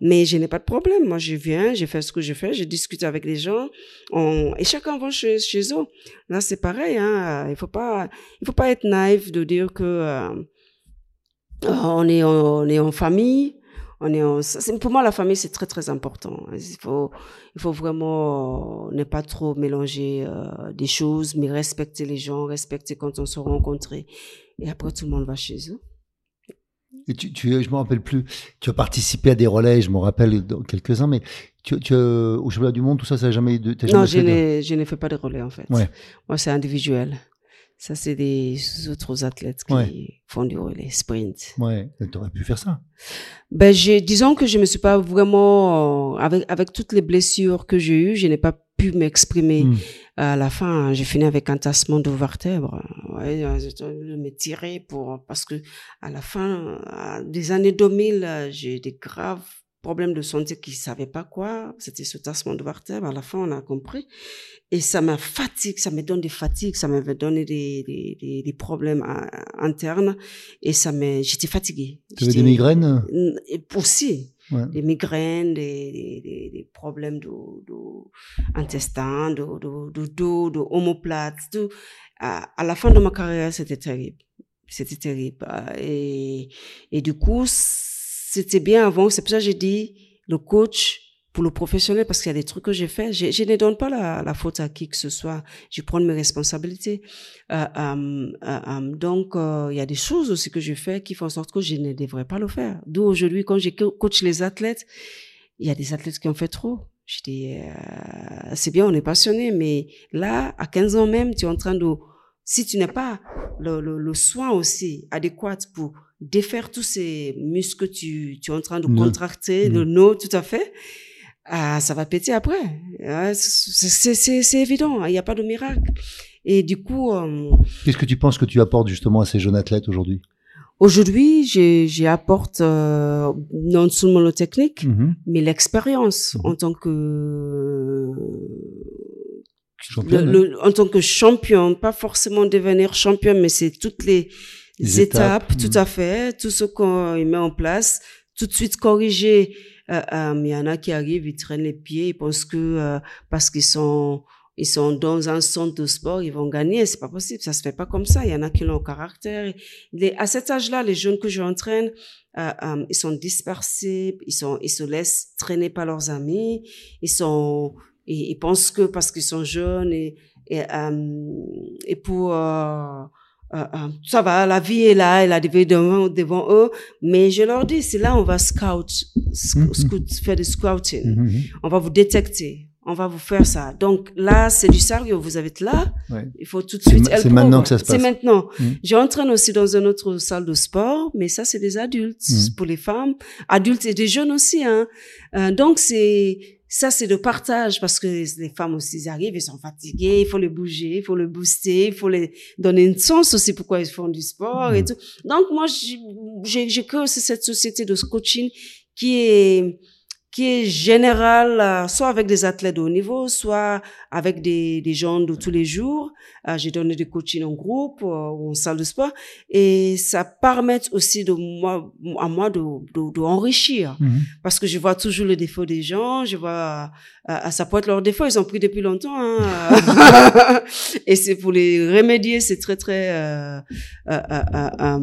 Mais je n'ai pas de problème. Moi, je viens, je fais ce que je fais, je discute avec les gens. Et chacun va chez, eux. Là, c'est pareil, hein. Il faut faut pas être naïf de dire que, euh, on est, on est en famille. On est en... ça, c'est- Pour moi, la famille, c'est très, très important. Il faut, il faut vraiment euh, ne pas trop mélanger euh, des choses, mais respecter les gens, respecter quand on se rencontre. Et après, tout le monde va chez eux. Et tu, tu, je me rappelle plus. Tu as participé à des relais, je me rappelle dans quelques-uns, mais tu, tu, euh, au championnat du monde, tout ça, ça n'a jamais de. t'as Non, jamais je n'ai, je ne fais pas de relais, en fait. Ouais. Moi, c'est individuel. Ça, c'est des autres athlètes qui Ouais. font du relais, sprint. Ouais, tu aurais pu faire ça. Ben, j'ai, disons que je me suis pas vraiment, euh, avec, avec toutes les blessures que j'ai eues, je n'ai pas pu m'exprimer. Mhm. À la fin, j'ai fini avec un tassement de vertèbres. Ouais, euh, je me tirer pour, parce que à la fin euh, des années 2000, euh, j'ai eu des graves problèmes de santé qui savaient pas quoi. C'était ce tassement de vertèbres. À la fin, on a compris. Et ça m'a fatigue, ça me donne des fatigues, ça m'avait donné des, des, des, des problèmes euh, internes. Et ça me, j'étais fatiguée. Tu avais des migraines? Aussi ouais. des migraines, des, des, problèmes de, de de, de, de dos, de omoplate, tout. À, à la fin de ma carrière, c'était terrible. C'était terrible. Et, et du coup, c'était bien avant. C'est pour ça que j'ai dit, le coach, pour le professionnel, parce qu'il y a des trucs que j'ai fait, je, ne donne pas la, faute à qui que ce soit. Je prends mes responsabilités. Euh, euh, euh, donc, il y a des choses aussi que je fais qui font en sorte que je ne devrais pas le faire. D'où aujourd'hui, quand je co- coach les athlètes, il y a des athlètes qui ont fait trop. Je dis, c'est bien, on est passionné, mais là, à 15 ans même, tu es en train de, si tu n'as pas le, le soin aussi adéquat pour défaire tous ces muscles que tu, tu es en train de contracter, le nœud, tout à fait, ah, ça va péter après. Ouais, c'est- évident, il n'y a pas de miracle. Et du coup, euh, Qu'est-ce que tu penses que tu apportes justement à ces jeunes athlètes aujourd'hui? Aujourd'hui, j'apporte euh, non seulement le technique, Mhm. mais l'expérience Mhm. en tant que Championne, le- le- en tant que champion, pas forcément devenir champion, mais c'est toutes les étapes, tout à fait, tout ce qu'on met en place, tout de suite corriger. Euh, euh, il y en a qui arrivent, ils traînent les pieds, ils pensent que euh, parce qu'ils sont ils sont dans un centre de sport, ils vont gagner. C'est pas possible, ça se fait pas comme ça. Il y en a qui ont le caractère. Les, à cet âge-là, les jeunes que j'entraîne, euh, euh, ils sont dispersés, ils sont, ils se laissent traîner par leurs amis, ils sont, ils, ils pensent que parce qu'ils sont jeunes et et, euh, et pour euh, euh, ça va, la vie est là, elle a des devant, devant eux, mais je leur dis, c'est là on va scout, sc Mhm. scout faire du scouting. Mhm, mhm. On va vous détecter. On va vous faire ça. Donc là, c'est du sérieux. Vous êtes là. Ouais. Il faut tout de C'est suite. c'est maintenant que ça se C'est passe. maintenant. Mhm. J'entraîne aussi dans une autre salle de sport, mais ça, c'est des adultes. Mhm. Pour les femmes, adultes et des jeunes aussi. Hein. Euh, donc, c'est ça, c'est de partage parce que les femmes aussi, ils arrivent, ils sont fatiguées, il faut les bouger, il faut les booster, il faut les donner une sens aussi pourquoi ils font du sport et Mhm. tout. Donc, moi, j'ai- j'ai j'ai créé aussi cette société de coaching qui est qui est générale, euh, soit avec des athlètes de haut niveau, soit avec des, des gens de tous les jours. Euh, J'ai donné des coachings en groupe euh, ou en salle de sport. Et ça permet aussi de moi, à moi de, de, de enrichir. Mhm. Parce que je vois toujours les défauts des gens, je vois, euh, ça peut être leurs défauts, ils ont pris depuis longtemps. Hein. et c'est pour les remédier, c'est très, très, euh, euh, euh, euh, euh,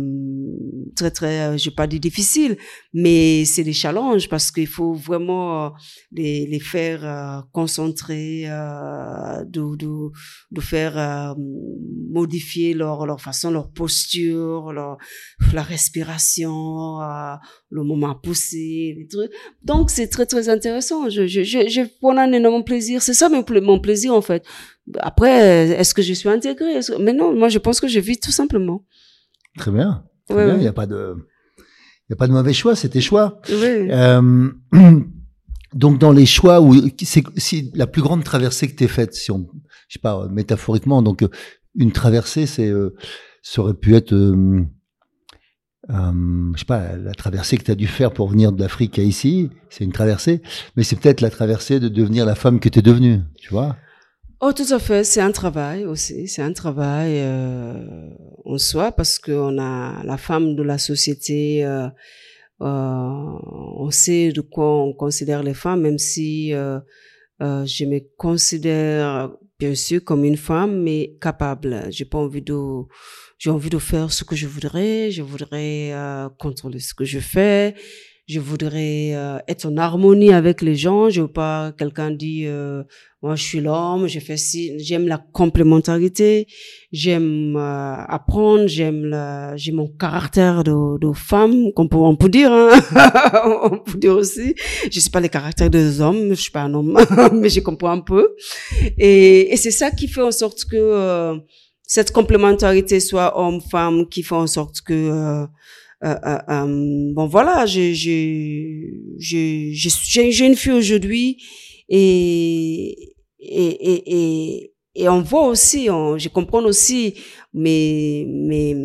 très, très, euh, je vais pas dire difficile, mais c'est des challenges parce qu'il faut vraiment euh, les, les faire euh, concentrer, euh, de, de, de faire euh, modifier leur, leur façon, leur posture, leur, la respiration, euh, le moment poussé, les trucs. Donc, c'est très, très intéressant. Je, je, je, je prends un énorme plaisir. C'est ça mon, mon plaisir, en fait. Après, est-ce que je suis intégrée? Mais non, moi, je pense que je vis tout simplement. Très bien. Très Ouais, bien. Il n'y a pas de, il a pas de mauvais choix. C'est tes choix. Oui. Donc dans les choix où c'est la plus grande traversée que tu faite, si on, je sais pas, euh, métaphoriquement, donc euh, une traversée, c'est, euh, ça aurait pu être, euh, euh, je sais pas, la traversée que tu as dû faire pour venir de l'Afrique à ici, c'est une traversée, mais c'est peut-être la traversée de devenir la femme que tu es devenue, tu vois. Oh, tout à fait. C'est un travail aussi. C'est un travail euh, en soi parce qu'on a la femme de la société. Euh, on sait de quoi on considère les femmes, même si euh, euh, je me considère bien sûr comme une femme, mais capable. J'ai pas envie de, j'ai envie de faire ce que je voudrais. Je voudrais euh, contrôler ce que je fais. Je voudrais euh, être en harmonie avec les gens. Je veux pas quelqu'un dit euh, moi je suis l'homme, je fais ci. J'aime la complémentarité. J'aime euh, apprendre. J'aime la, j'ai mon caractère de, de femme, qu'on peut, on peut dire. Hein? on peut dire aussi. Je suis pas les caractères des hommes. Je suis pas un homme, mais je comprends un peu. Et, et c'est ça qui fait en sorte que euh, cette complémentarité soit homme-femme, qui fait en sorte que euh, euh, euh, euh, bon voilà, j'ai j'ai j'ai j'ai j'ai une fille aujourd'hui et et et et, et on voit aussi, on, je comprends aussi mes mes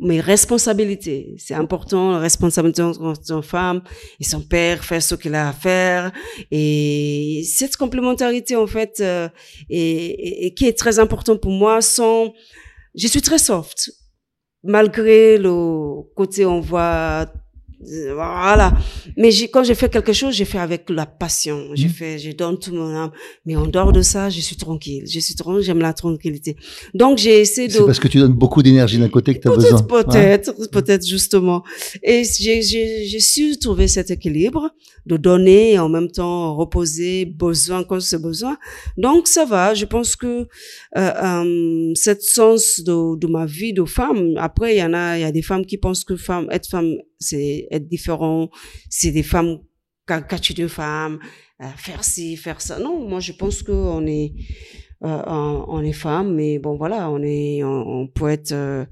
mes responsabilités. C'est important, la responsabilité de son femme et son père faire ce qu'il a à faire et cette complémentarité en fait euh, et, et, qui est très important pour moi. Sans, je suis très soft malgré le côté on voit voilà mais quand j'ai fait quelque chose j'ai fait avec la passion j'ai Mhm. fait je donne tout mon âme mais en dehors de ça je suis tranquille je suis tranquille j'aime la tranquillité donc j'ai essayé de C'est parce que tu donnes beaucoup d'énergie d'un côté que tu as besoin. Peut-être, peut-être, peut-être justement. Et j'ai, j'ai, j'ai su trouver cet équilibre de donner et en même temps reposer, besoin quand c'est besoin. Donc ça va. Je pense que euh, euh, cette sens de, de ma vie de femme. Après, il y en a, il y a des femmes qui pensent que femme, être femme, c'est être différent. C'est des femmes caricature d'une femme, euh, faire ci, faire ça. Non, moi je pense que on est euh, on, est femme, mais bon voilà, on est, on peut être euh,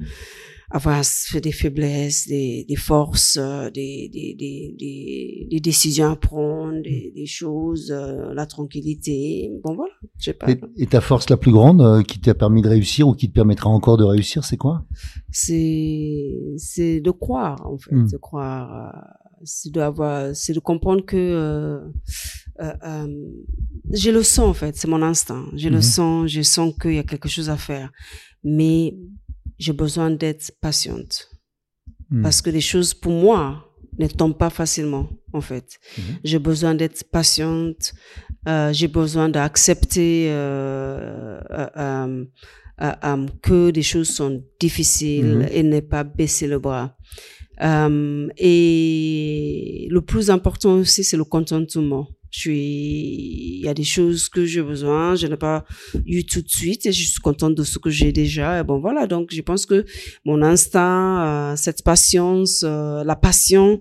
avoir des faiblesses, des, des forces, euh, des, des, des, des, décisions à prendre, des, des choses, euh, la tranquillité. Bon voilà, je sais pas. Et, et ta force la plus grande euh, qui t'a permis de réussir ou qui te permettra encore de réussir, c'est quoi? C'est c'est de croire en fait Mm. de croire euh, c'est d'avoir c'est de comprendre que euh, euh, j'ai le sens en fait c'est mon instinct j'ai le sens je sens qu'il y a quelque chose à faire mais j'ai besoin d'être patiente Hmm. Parce que les choses, pour moi, ne tombent pas facilement, en fait. Mhm. J'ai besoin d'être patiente. euh, j'ai besoin d'accepter euh, euh, que des choses sont difficiles Mhm. et ne pas baisser le bras. Et le plus important aussi, c'est le contentement. Je suis, il y a des choses que j'ai besoin, je n'ai pas eu tout de suite et je suis contente de ce que j'ai déjà. Et bon, voilà. Donc, je pense que mon instinct, euh, cette patience, euh, la passion,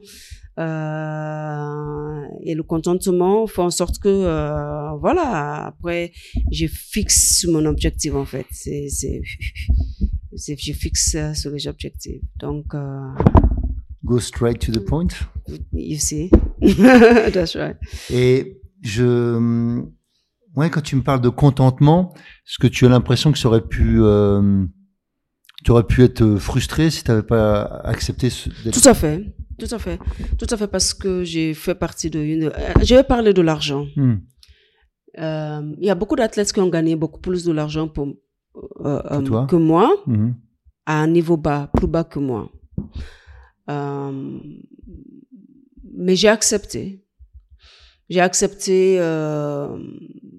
euh, et le contentement font en sorte que, voilà, après, je fixe mon objectif, en fait. C'est, c'est, je fixe sur les objectifs. Donc, euh, Go straight to the point. you see. That's right. Et je, ouais, quand tu me parles de contentement, est-ce que tu as l'impression que ça aurait pu, euh, tu aurais pu être frustré si tu n'avais pas accepté ce, Tout à fait. Tout à fait. Tout à fait parce que j'ai fait partie de une, euh, je vais parler de l'argent. Hmm. Euh, il y a beaucoup d'athlètes qui ont gagné beaucoup plus de l'argent pour, euh, euh, que moi. Mhm. à un niveau bas, plus bas que moi. Euh, mais j'ai accepté. J'ai accepté euh,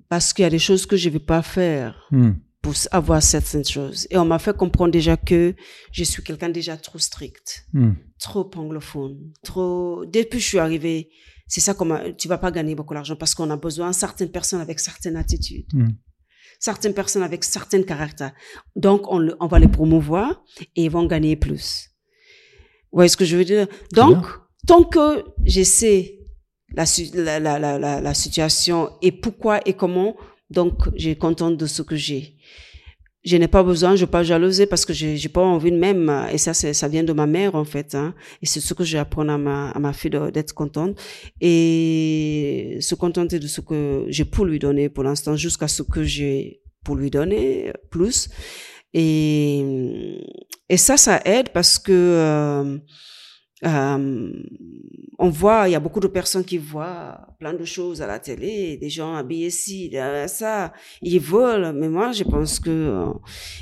parce qu'il y a des choses que je ne vais pas faire Hmm. pour avoir certaines choses. Et on m'a fait comprendre déjà que je suis quelqu'un déjà trop strict, Hmm. trop anglophone, trop... Depuis que je suis arrivée, c'est ça comme tu vas pas gagner beaucoup d'argent parce qu'on a besoin de certaines personnes avec certaines attitudes Hmm. certaines personnes avec certains caractères. Donc, on, le- on va les promouvoir et ils vont gagner plus. Vous voyez ce que je veux dire? Donc, tant que je sais la, la, la, la, la, situation et pourquoi et comment, donc, j'ai contente de ce que j'ai. Je n'ai pas besoin, je ne vais pas jalouser parce que j'ai j'ai pas envie de même, et ça, ça vient de ma mère, en fait, hein. Et c'est ce que j'apprends à ma, à ma fille d'être contente et se contenter de ce que j'ai pour lui donner pour l'instant jusqu'à ce que j'ai pour lui donner plus. Et, et ça, ça aide parce que euh, euh, on voit, il y a beaucoup de personnes qui voient plein de choses à la télé, des gens habillés ci, derrière ça, ils volent. Mais moi, je pense que euh,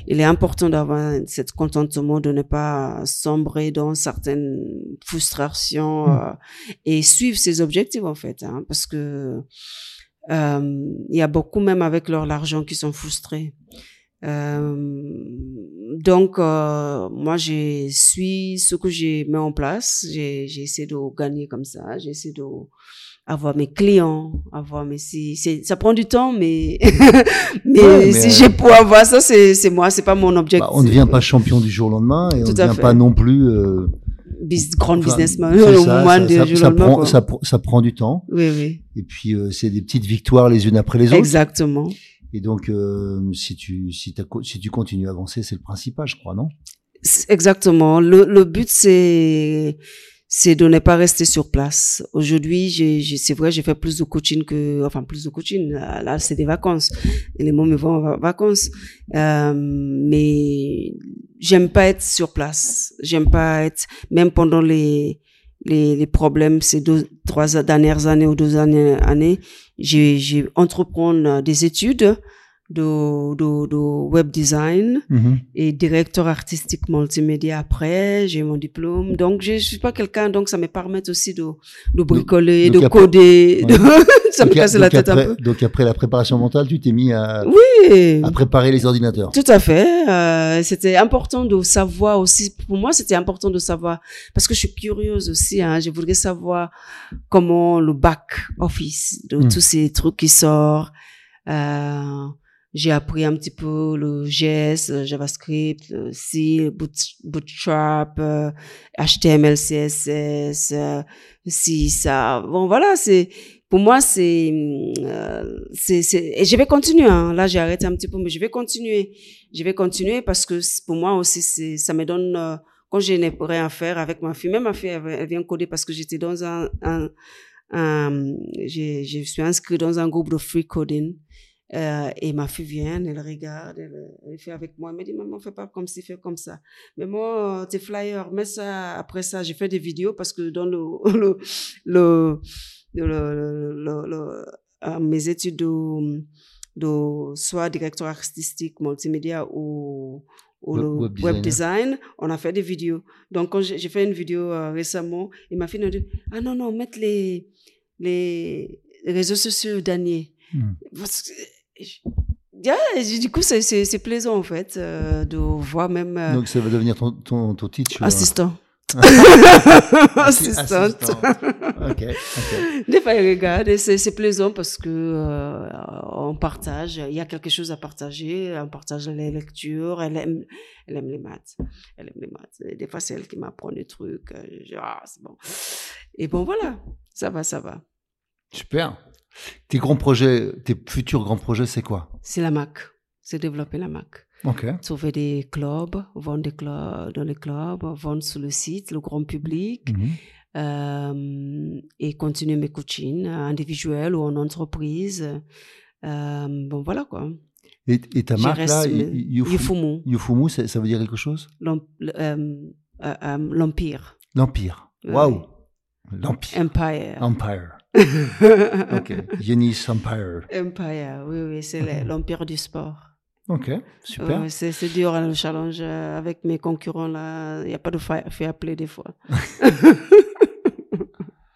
il est important d'avoir cet contentement de ne pas sombrer dans certaines frustrations Mm. euh, et suivre ses objectifs en fait, hein, parce que euh, il y a beaucoup même avec leur l'argent qui sont frustrés. Euh, donc, euh, moi, je suis ce que j'ai mis en place. J'ai essayé de gagner comme ça. J'ai essayé de avoir mes clients, avoir mes si, ça prend du temps, mais mais, Ouais, mais, si euh, j'ai pour avoir ça, c'est c'est moi, c'est pas mon objectif. Bah, on ne devient pas champion du jour au lendemain et on ne devient fait. pas non plus. euh, Bis- enfin, businessman, ça, ça, du ça- jour ça au lendemain, prend, ça, pr- ça prend du temps. Oui, oui, Et puis euh, c'est des petites victoires les unes après les autres. exactement. Et donc euh, si tu si, si tu continues à avancer, c'est le principal, je crois, non? Exactement. Le, le but, c'est c'est de ne pas rester sur place. Aujourd'hui, c'est vrai, j'ai fait plus de coaching que, enfin, plus de coaching. Là, c'est des vacances. Et les mots me vont en va- vacances. Euh, mais j'aime pas être sur place. J'aime pas être, même pendant les, les, les problèmes ces deux, trois dernières années ou deux années, années j'ai, entreprendre des études de, de, de web design Mhm. et directeur artistique multimédia après, j'ai mon diplôme. Donc, je suis pas quelqu'un, donc ça me permet aussi de, de bricoler, donc de après- coder, Ouais. de- ça me Donc, casse donc la tête après, un peu. Donc après la préparation mentale, tu t'es mis à, Oui, à préparer les ordinateurs. tout à fait. Euh, c'était important de savoir aussi, pour moi, c'était important de savoir, parce que je suis curieuse aussi, hein, je voudrais savoir comment le back office de Hmm. tous ces trucs qui sortent. Euh, j'ai appris un petit peu le JS, le JavaScript, le C, le Boot, Bootstrap, euh, HTML, CSS, euh, si ça. Bon, voilà, c'est pour moi c'est euh, c'est et je vais continuer. Hein. Là, j'ai arrêté un petit peu, mais je vais continuer. Je vais continuer parce que pour moi aussi ça me donne euh, quand je n'ai rien à faire avec ma fille, même ma fille elle, vient coder parce que j'étais dans un, j'ai- je suis inscrit dans un groupe de free coding. Euh, et ma fille vient, elle regarde, elle, elle fait avec moi, elle me dit, maman, fais pas comme ci, fais comme ça. Mais moi, tes flyers, mets ça, après ça, j'ai fait des vidéos parce que dans le, le, le, euh, mes études de, de soit directeur artistique multimédia ou, ou le web, design, on a fait des vidéos. Donc, quand j'ai fait une vidéo euh, récemment, il m'a fait une dit Ah non, non, mettre les, les réseaux sociaux derniers. Hmm. Du coup, c'est plaisant en fait euh, de voir même. Euh, Donc, ça va devenir ton, ton, ton titre Assistant. assistante. ok. Des fois, regarde et c'est plaisant parce que euh, on partage. Il y a quelque chose à partager. On partage les lectures. Elle aime, elle aime les maths. Elle aime les maths. des fois, c'est elle qui m'apprend des trucs. Ah, c'est bon. Et bon, voilà. Ça va, ça va. Super. Tes grands projets, tes futurs grands projets, c'est quoi? C'est la Mac. C'est développer la Mac. Trouver des clubs, vendre des clubs dans les clubs, vendre sur le site, le grand public. Mhm. Euh, et continuer mes coachings individuels ou en entreprise. Euh, bon, voilà quoi. Et, ta marque là, Yufumu, Yufumu ça, ça, veut dire quelque chose? Euh, L'Empire. L'Empire. Waouh L'Empire. Empire. Empire. ok. Yenis Empire. Empire, oui, oui, c'est l'Empire du sport. Ok, super. c'est dur hein, le challenge euh, avec mes concurrents là. Il n'y a pas de fair play des fois.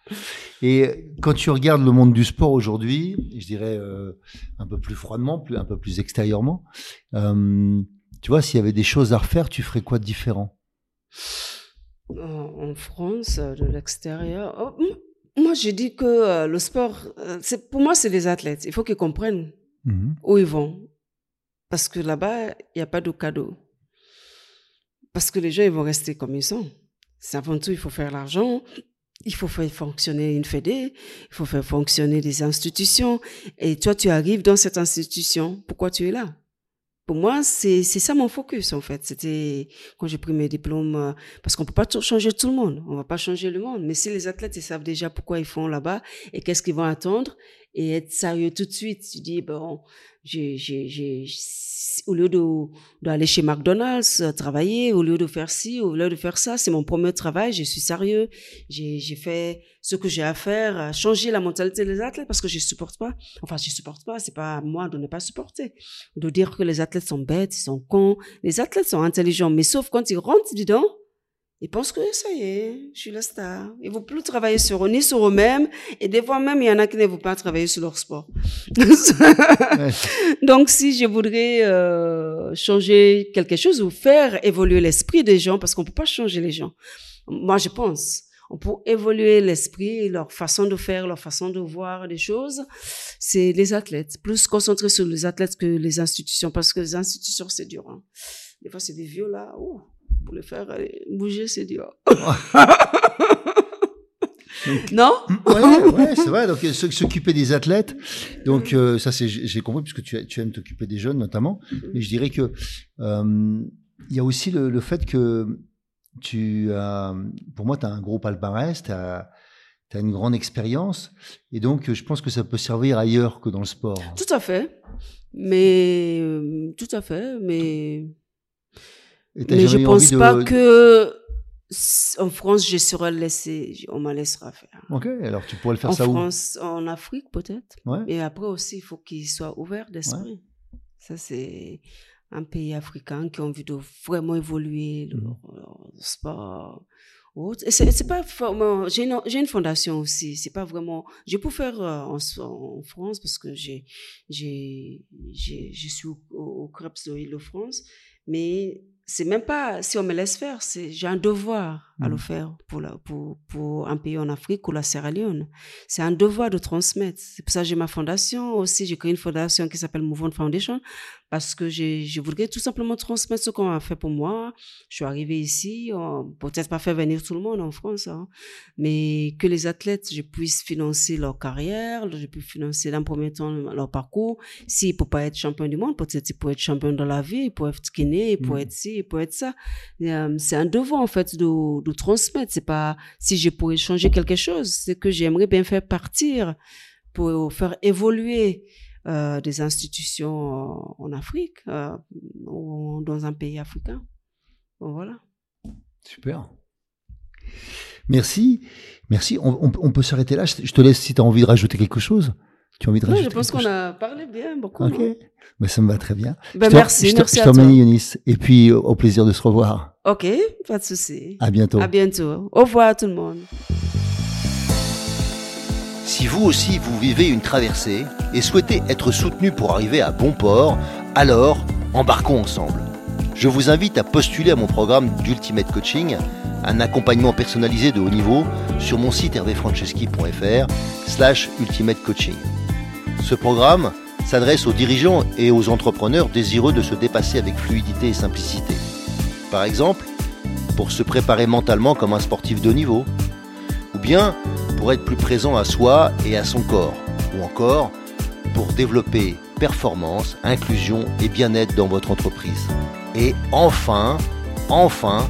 Et quand tu regardes le monde du sport aujourd'hui, je dirais euh, un peu plus froidement, plus, un peu plus extérieurement, euh, tu vois, s'il y avait des choses à refaire, tu ferais quoi de différent? En France, de l'extérieur, oh, moi je dis que le sport, c'est pour moi c'est des athlètes. Il faut qu'ils comprennent mhm. où ils vont parce que là-bas, il n'y a pas de cadeau. Parce que les gens, ils vont rester comme ils sont. C'est avant tout, il faut faire l'argent, il faut faire fonctionner une fédé, il faut faire fonctionner des institutions. Et toi, tu arrives dans cette institution, pourquoi tu es là? Pour moi, c'est ça mon focus, en fait. C'était quand j'ai pris mes diplômes, euh, parce qu'on peut pas changer tout le monde, on va pas changer le monde. Mais si les athlètes, ils savent déjà pourquoi ils font là-bas et qu'est-ce qu'ils vont attendre, et être sérieux tout de suite, tu dis, bon, j'ai, j'ai, j'ai, au lieu d'aller chez McDonald's euh, travailler, au lieu de faire ci, au lieu de faire ça, c'est mon premier travail, je suis sérieux, j'ai, j'ai fait ce que j'ai à faire, changer la mentalité des athlètes parce que je supporte pas. Enfin, je supporte pas, c'est pas à moi de ne pas supporter. De dire que les athlètes sont bêtes, ils sont cons. Les athlètes sont intelligents, mais sauf quand ils rentrent dedans, ils pensent que ça y est, je suis la star. Ils ne vont plus travailler sur eux, ni sur eux-mêmes. Et des fois même, il y en a qui ne vont pas travailler sur leur sport. Donc, si je voudrais euh, changer quelque chose ou faire évoluer l'esprit des gens, parce qu'on ne peut pas changer les gens. Moi, je pense. On peut évoluer l'esprit, leur façon de faire, leur façon de voir les choses. C'est les athlètes. Plus concentré sur les athlètes que les institutions, parce que les institutions, c'est dur. Hein. Des fois, c'est des vieux là. Ouh pour le faire bouger, c'est dur. non? Oui, c'est vrai. Donc, s'occuper des athlètes. Donc, euh, ça, c'est, j'ai compris, puisque tu, tu aimes t'occuper des jeunes, notamment. Mm-hmm. Mais je dirais que euh, il y a aussi le, fait que tu as, pour moi, tu as un gros palmarès, tu as, as, une grande expérience. Et donc, je pense que ça peut servir ailleurs que dans le sport. Tout à fait. Mais, euh, tout à fait. Mais mais je pense pas que en France, je serai laissé, on me laissera faire. Ok, alors tu pourrais le faire ça où? En France, en Afrique peut-être. Ouais. Et après aussi, il faut qu'ils soient ouverts d'esprit. Ça, c'est un pays africain qui a envie de vraiment évoluer le, mmh. sport. C'est pas j'ai une, une, fondation aussi. C'est pas vraiment. Je peux faire euh, en, en France parce que j'ai, j'ai, je suis au, au, CREPS de Île-de-France, mais c'est même pas si on me laisse faire, c'est j'ai un devoir à le mm. faire pour, la, pour, pour un pays en Afrique ou la Sierra Leone. C'est un devoir de transmettre. C'est pour ça que j'ai ma fondation aussi. J'ai créé une fondation qui s'appelle Movement Foundation parce que je voudrais tout simplement transmettre ce qu'on a fait pour moi. Je suis arrivée ici, peut-être pas faire venir tout le monde en France, hein, mais que les athlètes, je puisse financer leur carrière, je puisse financer dans premier temps leur parcours. S'ils ne peuvent pas être champion du monde, peut-être ils peuvent être champion dans la vie, ils peuvent être kiné, ils peuvent mm. être ci, ils peuvent être ça. Euh, c'est un devoir en fait de, de transmettre. C'est pas si je pourrais changer quelque chose, c'est que j'aimerais bien faire partir pour faire évoluer euh, des institutions en Afrique euh, ou dans un pays africain. voilà. Super. Merci. Merci. On, peut s'arrêter là. Je te laisse si tu as envie de rajouter quelque chose. Tu as envie de Non, rajouter je pense qu'on a parlé bien, beaucoup. Ok. non Ben, ça me va très bien. Ben, Je merci, je merci je à toi. Et puis, au plaisir de se revoir. Ok, pas de souci. À bientôt. À bientôt. Au revoir tout le monde. Si vous aussi vous vivez une traversée et souhaitez être soutenu pour arriver à bon port, alors embarquons ensemble. Je vous invite à postuler à mon programme d'Ultimate Coaching, un accompagnement personnalisé de haut niveau sur mon site hervéfranceschi.fr slash ultimate coaching. Ce programme s'adresse aux dirigeants et aux entrepreneurs désireux de se dépasser avec fluidité et simplicité. Par exemple, pour se préparer mentalement comme un sportif de haut niveau, ou bien pour être plus présent à soi et à son corps, ou encore pour développer performance, inclusion et bien-être dans votre entreprise. Et enfin, enfin,